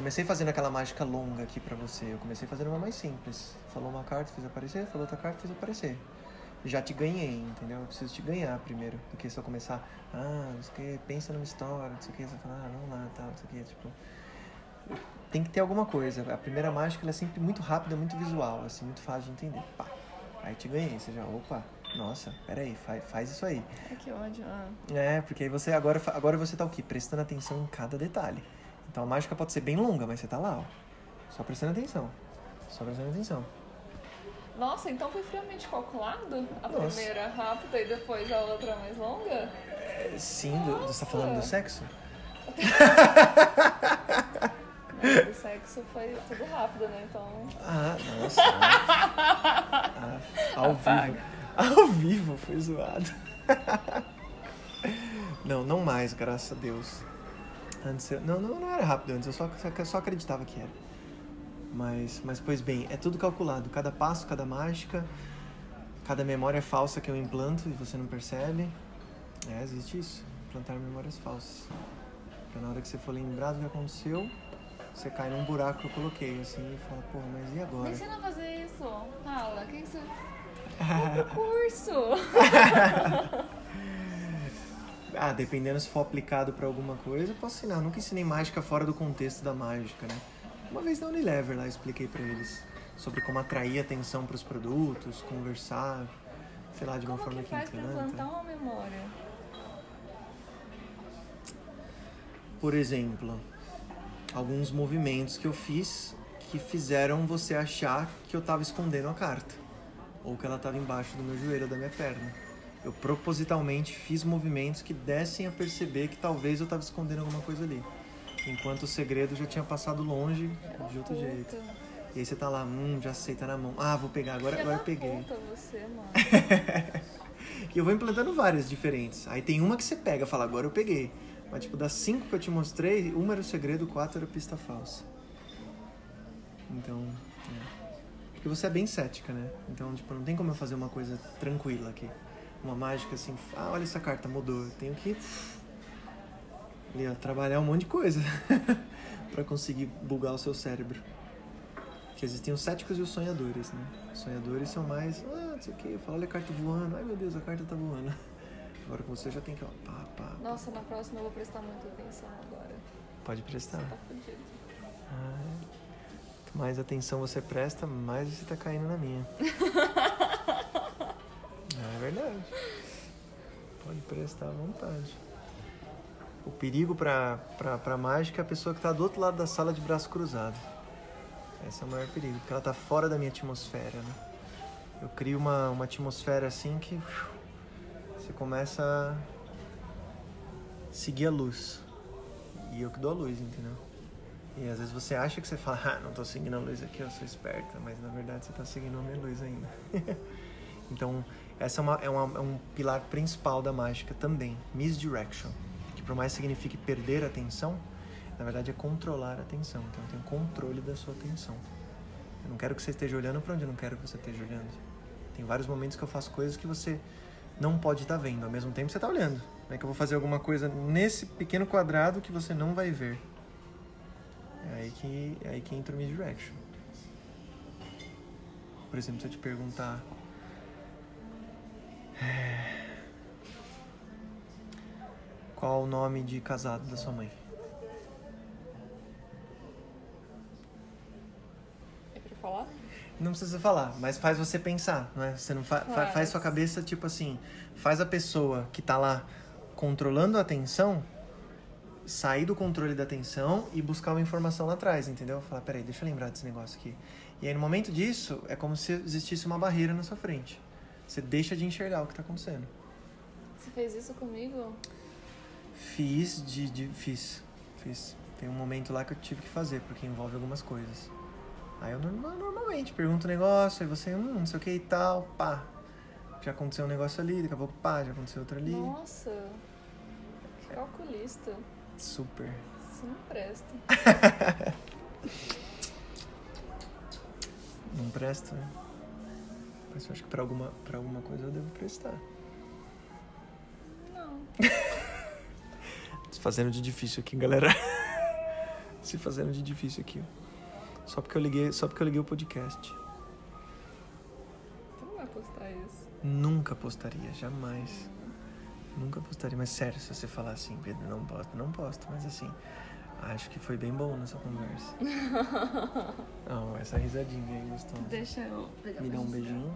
comecei fazendo aquela mágica longa aqui pra você. Eu comecei fazendo uma mais simples. Falou uma carta, fiz aparecer. Falou outra carta, fiz aparecer. Já te ganhei, entendeu? Eu preciso te ganhar primeiro. Do que se eu começar, ah, não sei o que, pensa numa história, não sei o que, você fala, ah, vamos lá, tal, não sei o que, tipo. Tem que ter alguma coisa. A primeira mágica ela é sempre muito rápida, muito visual, assim, muito fácil de entender. Pá. Aí te ganhei, você já, opa, nossa, peraí, faz, faz isso aí. Ai, que ódio. Ah. É, porque aí você agora, agora você tá o quê? Prestando atenção em cada detalhe. Então a mágica pode ser bem longa, mas você tá lá, ó. Só prestando atenção. Só prestando atenção. Nossa, então foi friamente calculado? A Nossa. primeira rápida e depois a outra mais longa? É, Sim, do, você tá falando do sexo? O sexo foi tudo rápido, né? Então. Ah, nossa. Ah, ao vivo. Ao vivo foi zoado. Não, não mais, graças a Deus. Antes eu, não, não, não era rápido antes, eu só, só- acreditava que era. Mas, mas, pois bem, é tudo calculado. Cada passo, cada mágica, cada memória falsa que eu implanto e você não percebe. É, existe isso. Implantar memórias falsas. Pra na hora que você for lembrar do que aconteceu, você cai num buraco que eu coloquei, assim, e fala, pô, mas e agora? Me ensina a fazer isso. Fala, o que, você. O curso! Ah, dependendo se for aplicado pra alguma coisa, eu posso ensinar. Eu nunca ensinei mágica fora do contexto da mágica, né? Uma vez na Unilever lá expliquei pra eles sobre como atrair atenção pros produtos, conversar, sei lá, de uma Como forma que que faz encanta. uma memória? Por exemplo, alguns movimentos que eu fiz que fizeram você achar que eu tava escondendo a carta ou que ela tava embaixo do meu joelho ou da minha perna. Eu propositalmente fiz movimentos que dessem a perceber que talvez eu tava escondendo alguma coisa ali. Enquanto o segredo já tinha passado longe de outro Puta. jeito. E aí você tá lá, hum, já sei, tá na mão. Ah, vou pegar, agora, Filha agora eu peguei. Puta você, mano. E eu vou implantando várias diferentes. Aí tem uma que você pega, fala, agora eu peguei. Mas tipo, das cinco que eu te mostrei, uma era o segredo, quatro era pista falsa. Então, é. Porque você é bem cética, né? Então, tipo, não tem como eu fazer uma coisa tranquila aqui. Uma mágica assim, ah, olha essa carta, mudou. Eu tenho que ali, ó, trabalhar um monte de coisa pra conseguir bugar o seu cérebro. Que existem os céticos e os sonhadores, né? Os sonhadores são mais, ah, não sei o que, fala, olha a carta voando, ai meu Deus, a carta tá voando. Agora com você já tem que, ó, pá, pá. Nossa, na próxima eu vou prestar muita atenção agora. Pode prestar. Tá fudido. Ah, quanto mais atenção você presta, mais você tá caindo na minha. é verdade. Pode prestar à vontade. O perigo pra, pra mágica é a pessoa que tá do outro lado da sala de braço cruzado. Esse é o maior perigo, porque ela tá fora da minha atmosfera, né? Eu crio uma, uma atmosfera assim que você começa a seguir a luz. E eu que dou a luz, entendeu? E às vezes você acha que você fala, ah, não tô seguindo a luz aqui, eu sou esperta, mas na verdade você tá seguindo a minha luz ainda. então, essa é, uma, é, uma- é um pilar principal da mágica também, misdirection, que por mais signifique perder a atenção, na verdade é controlar a atenção. Então, eu tenho controle da sua atenção. Eu não quero que você esteja olhando para onde eu não quero que você esteja olhando. Tem vários momentos que eu faço coisas que você não pode estar vendo, ao mesmo tempo você tá olhando. É que eu vou fazer alguma coisa nesse pequeno quadrado que você não vai ver. É aí que, é aí que entra o misdirection. Por exemplo, se eu te perguntar. Qual o nome de casado da sua mãe? É pra falar? Não precisa falar, mas faz você pensar, não é? Você não fa fa- Faz. faz sua cabeça tipo assim, faz a pessoa que tá lá controlando a atenção sair do controle da atenção e buscar uma informação lá atrás, entendeu? Falar, peraí, deixa eu lembrar desse negócio aqui. E aí no momento disso, é como se existisse uma barreira na sua frente. Você deixa de enxergar o que tá acontecendo. Você fez isso comigo? Fiz de, de fiz, fiz. Tem um momento lá que eu tive que fazer, porque envolve algumas coisas. Aí eu norma- normalmente pergunto um negócio, aí você, hum, não sei o que e tal, pá. Já aconteceu um negócio ali, daqui a pouco, pá, já aconteceu outro ali. Nossa, que calculista. Super. Isso não presta. Não presta, né? Mas eu acho que pra alguma, pra alguma coisa eu devo prestar. Não. Tô fazendo de difícil aqui, galera. se fazendo de difícil aqui. Só porque eu liguei, só porque eu liguei o podcast. Tu não vai postar isso. Nunca postaria, jamais. Nunca postaria, mas sério, se você falar assim, Pedro, não posto, não posto, mas assim, acho que foi bem bom nessa conversa. Não, essa risadinha aí gostosa. Deixa eu pegar Me dá um beijinho.